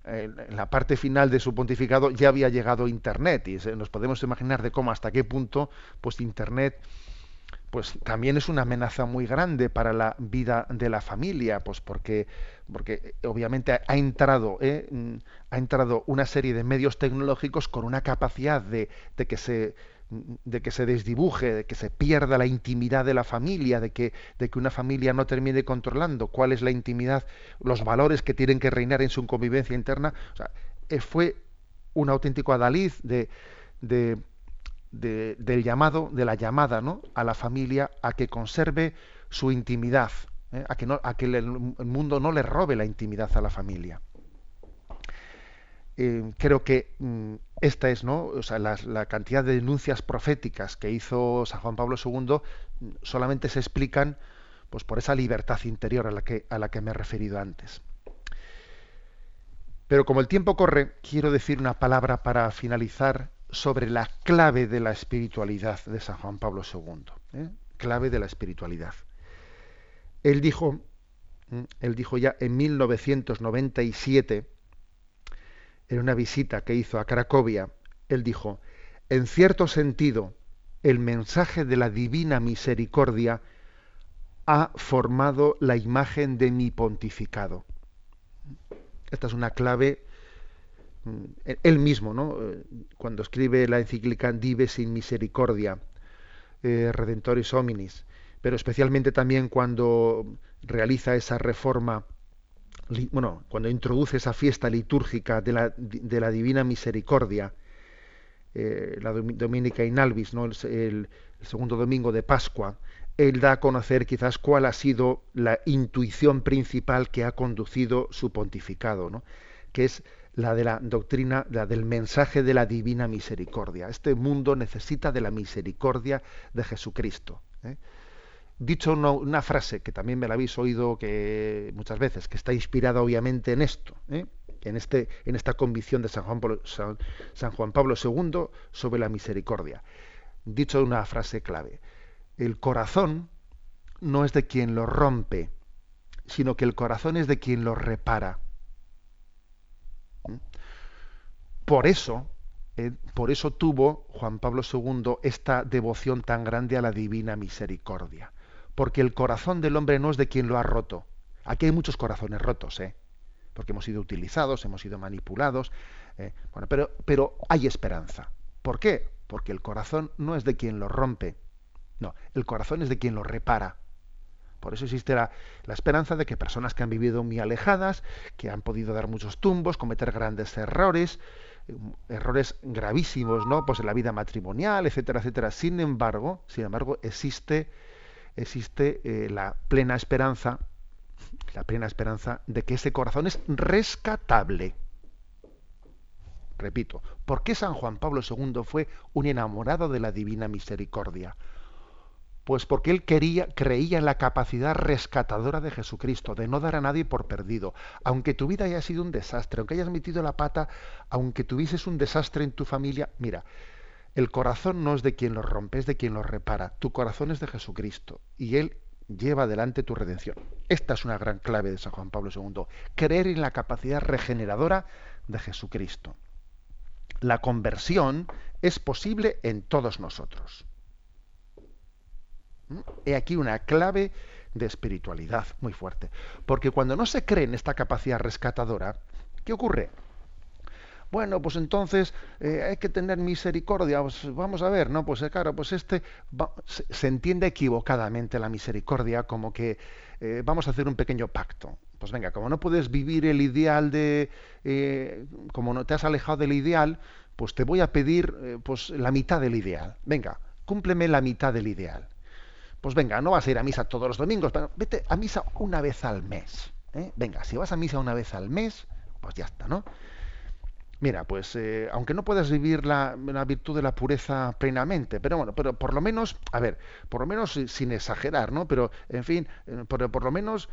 en la parte final de su pontificado ya había llegado Internet y nos podemos imaginar de cómo hasta qué punto pues Internet pues también es una amenaza muy grande para la vida de la familia, pues porque, porque obviamente ha entrado, ¿eh? Mm, ha entrado una serie de medios tecnológicos con una capacidad de, de que se de que se desdibuje, de que se pierda la intimidad de la familia, de que, de que una familia no termine controlando cuál es la intimidad, los valores que tienen que reinar en su convivencia interna. Eh, fue un auténtico adalid de, de, del llamado, de la llamada ¿no? a la familia a que conserve su intimidad, ¿eh? a que, no, a que el mundo no le robe la intimidad a la familia. Eh, creo que mm, esta es, ¿no? O sea, la, cantidad de denuncias proféticas que hizo San Juan Pablo II solamente se explican pues, por esa libertad interior a la, que, a la que me he referido antes. Pero como el tiempo corre, quiero decir una palabra para finalizar sobre la clave de la espiritualidad de San Juan Pablo II. ¿eh? Clave de la espiritualidad. Él dijo, él dijo ya en 1997, en una visita que hizo a Cracovia, él dijo, en cierto sentido, el mensaje de la divina misericordia ha formado la imagen de mi pontificado. Esta es una clave, mm, él mismo, ¿no? Cuando escribe la encíclica Dive sin misericordia, eh, Redentoris hominis, pero especialmente también cuando realiza esa reforma bueno, cuando introduce esa fiesta litúrgica de la, de la Divina Misericordia, eh, la Dominica in Albis, ¿no? el, segundo domingo de Pascua, él da a conocer quizás cuál ha sido la intuición principal que ha conducido su pontificado, ¿no? que es la de la doctrina, la del mensaje de la divina misericordia. Este mundo necesita de la misericordia de Jesucristo. ¿eh? Dicho una, frase que también me la habéis oído que muchas veces, que está inspirada obviamente en esto, ¿eh? en, este, en esta convicción de San Juan, Pablo, San, Juan Pablo II sobre la misericordia. Dicho una frase clave, el corazón no es de quien lo rompe, sino que el corazón es de quien lo repara. ¿Mm? Por eso, eh, por eso tuvo Juan Pablo II esta devoción tan grande a la divina misericordia porque el corazón del hombre no es de quien lo ha roto. Aquí hay muchos corazones rotos, ¿eh? porque hemos sido utilizados, hemos sido manipulados, ¿eh? bueno, pero, pero hay esperanza. ¿Por qué? Porque el corazón no es de quien lo rompe, no, el corazón es de quien lo repara. Por eso existe la, la, esperanza de que personas que han vivido muy alejadas, que han podido dar muchos tumbos, cometer grandes errores, eh, errores gravísimos, ¿no? Pues en la vida matrimonial, etcétera, etcétera. Sin embargo, sin embargo, existe existe eh, la plena esperanza, la plena esperanza de que ese corazón es rescatable. Repito, ¿por qué San Juan Pablo II fue un enamorado de la divina misericordia? Pues porque él quería, creía en la capacidad rescatadora de Jesucristo, de no dar a nadie por perdido. Aunque tu vida haya sido un desastre, aunque hayas metido la pata, aunque tuvieses un desastre en tu familia, mira, el corazón no es de quien lo rompe, es de quien lo repara. Tu corazón es de Jesucristo y Él lleva adelante tu redención. Esta es una gran clave de San Juan Pablo II. Creer en la capacidad regeneradora de Jesucristo. la conversión es posible en todos nosotros. ¿Mm? He aquí una clave de espiritualidad muy fuerte. Porque cuando no se cree en esta capacidad rescatadora, ¿qué ocurre? Bueno, pues entonces eh, hay que tener misericordia. Pues vamos a ver, ¿no? Pues eh, claro, pues este se, entiende equivocadamente la misericordia como que eh, vamos a hacer un pequeño pacto. Pues venga, como no puedes vivir el ideal de, como no te has alejado del ideal, pues te voy a pedir pues la mitad del ideal. Venga, cúmpleme la mitad del ideal pues venga, no vas a ir a misa todos los domingos, pero vete a misa una vez al mes. Venga, si vas a misa una vez al mes, pues ya está, ¿no? Mira, pues eh, aunque no puedas vivir la, virtud de la pureza plenamente, pero bueno, pero por lo menos, a ver, por lo menos sin exagerar, ¿no? Pero, en fin, eh, por, por, lo menos,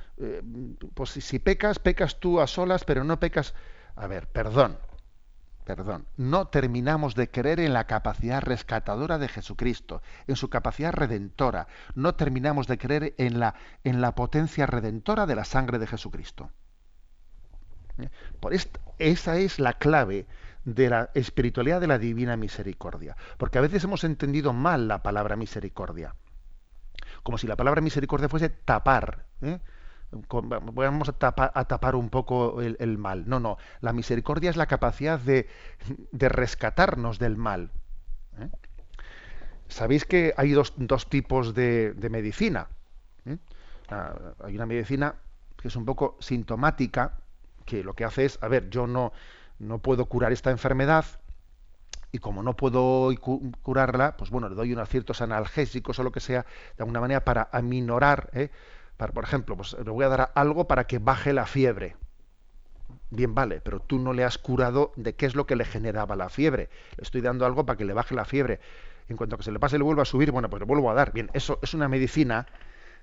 pues si, si pecas, pecas tú a solas, pero no pecas, a ver, perdón, perdón, no terminamos de creer en la capacidad rescatadora de Jesucristo, en su capacidad redentora. No terminamos de creer en la, en la potencia redentora de la sangre de Jesucristo. Por esa es la clave de la espiritualidad de la divina misericordia. Porque a veces hemos entendido mal la palabra misericordia. Como si la palabra misericordia fuese tapar. ¿eh? vamos a tapar, un poco el, mal. No, no. La misericordia es la capacidad de, rescatarnos del mal. ¿eh? Sabéis que hay dos, tipos de, medicina. ¿eh? Ah, hay una medicina que es un poco sintomática, que lo que hace es, a ver, yo no, no puedo curar esta enfermedad, y como no puedo curarla, pues bueno, le doy unos ciertos analgésicos o lo que sea, de alguna manera para aminorar ¿eh? por ejemplo, pues le voy a dar algo para que baje la fiebre. Bien, vale, pero tú no le has curado de qué es lo que le generaba la fiebre. Le estoy dando algo para que le baje la fiebre. En cuanto que se le pase y le vuelva a subir, bueno, pues le vuelvo a dar. Bien, eso es una medicina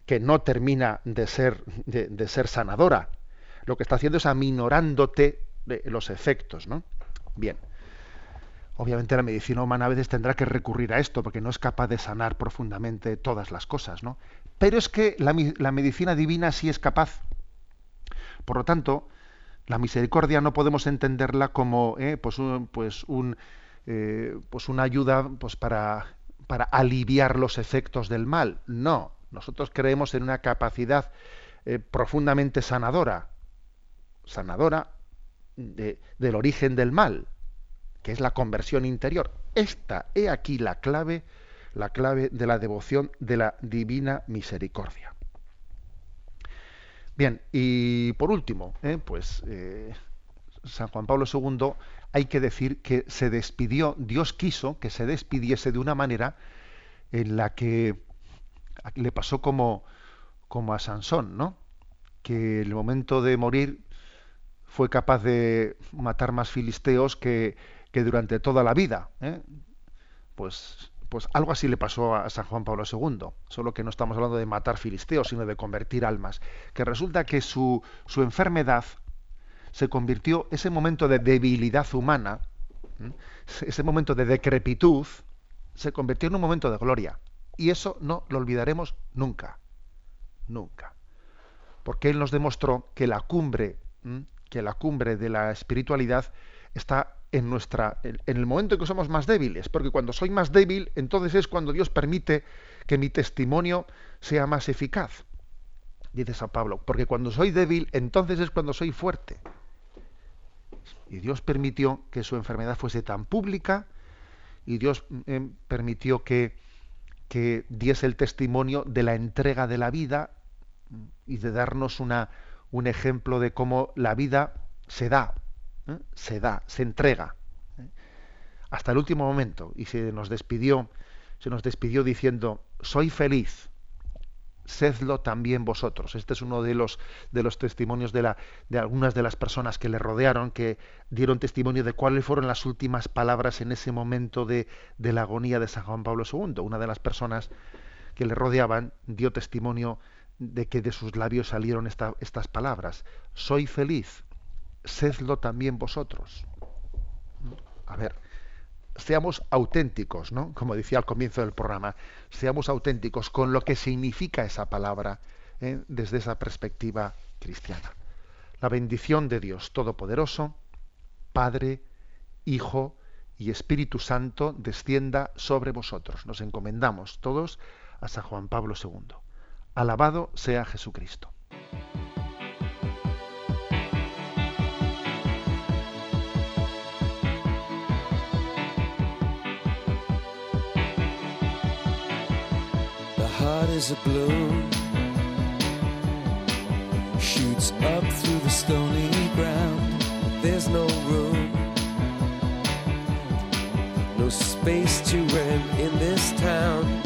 que no termina de ser, de, ser sanadora. Lo que está haciendo es aminorándote los efectos, ¿no? Bien. Obviamente la medicina humana a veces tendrá que recurrir a esto porque no es capaz de sanar profundamente todas las cosas, ¿no? Pero es que la, medicina divina sí es capaz. Por lo tanto, la misericordia no podemos entenderla como eh, pues, un, pues, un, eh, pues una ayuda pues para, para aliviar los efectos del mal. No, nosotros creemos en una capacidad eh, profundamente sanadora, sanadora del origen del mal, que es la conversión interior. Esta, he aquí la clave la clave de la devoción de la divina misericordia. Bien, y por último, ¿eh? pues eh, San Juan Pablo II hay que decir que se despidió, Dios quiso que se despidiese de una manera en la que le pasó como, como a Sansón, ¿no? que el momento de morir fue capaz de matar más filisteos que, que durante toda la vida. ¿eh? Pues pues algo así le pasó a San Juan Pablo II, solo que no estamos hablando de matar filisteos, sino de convertir almas. Que resulta que su, su enfermedad se convirtió, ese momento de debilidad humana, ese momento de decrepitud, se convirtió en un momento de gloria. Y eso no lo olvidaremos nunca. Nunca. Porque Él nos demostró que la cumbre, que la cumbre de la espiritualidad está en nuestra en, el momento en que somos más débiles, porque cuando soy más débil, entonces es cuando Dios permite que mi testimonio sea más eficaz. Dice San Pablo, porque cuando soy débil, entonces es cuando soy fuerte. Y Dios permitió que su enfermedad fuese tan pública y Dios eh, permitió que, que diese el testimonio de la entrega de la vida y de darnos una, un ejemplo de cómo la vida se da ¿eh? se da, se entrega ¿eh? hasta el último momento y se nos despidió, se nos despidió diciendo soy feliz, sedlo también vosotros. Este es uno de los de los testimonios de, la, de algunas de las personas que le rodearon, que dieron testimonio de cuáles fueron las últimas palabras en ese momento de, de la agonía de San Juan Pablo II. Una de las personas que le rodeaban dio testimonio de que de sus labios salieron estas palabras. Soy feliz, sedlo también vosotros. A ver, seamos auténticos, ¿no? Como decía al comienzo del programa, seamos auténticos con lo que significa esa palabra ¿eh? desde esa perspectiva cristiana. La bendición de Dios Todopoderoso, Padre, Hijo y Espíritu Santo descienda sobre vosotros. Nos encomendamos todos a San Juan Pablo II. Alabado sea Jesucristo. Heart is a bloom, shoots up through the stony ground. There's no room, no space to rent in this town.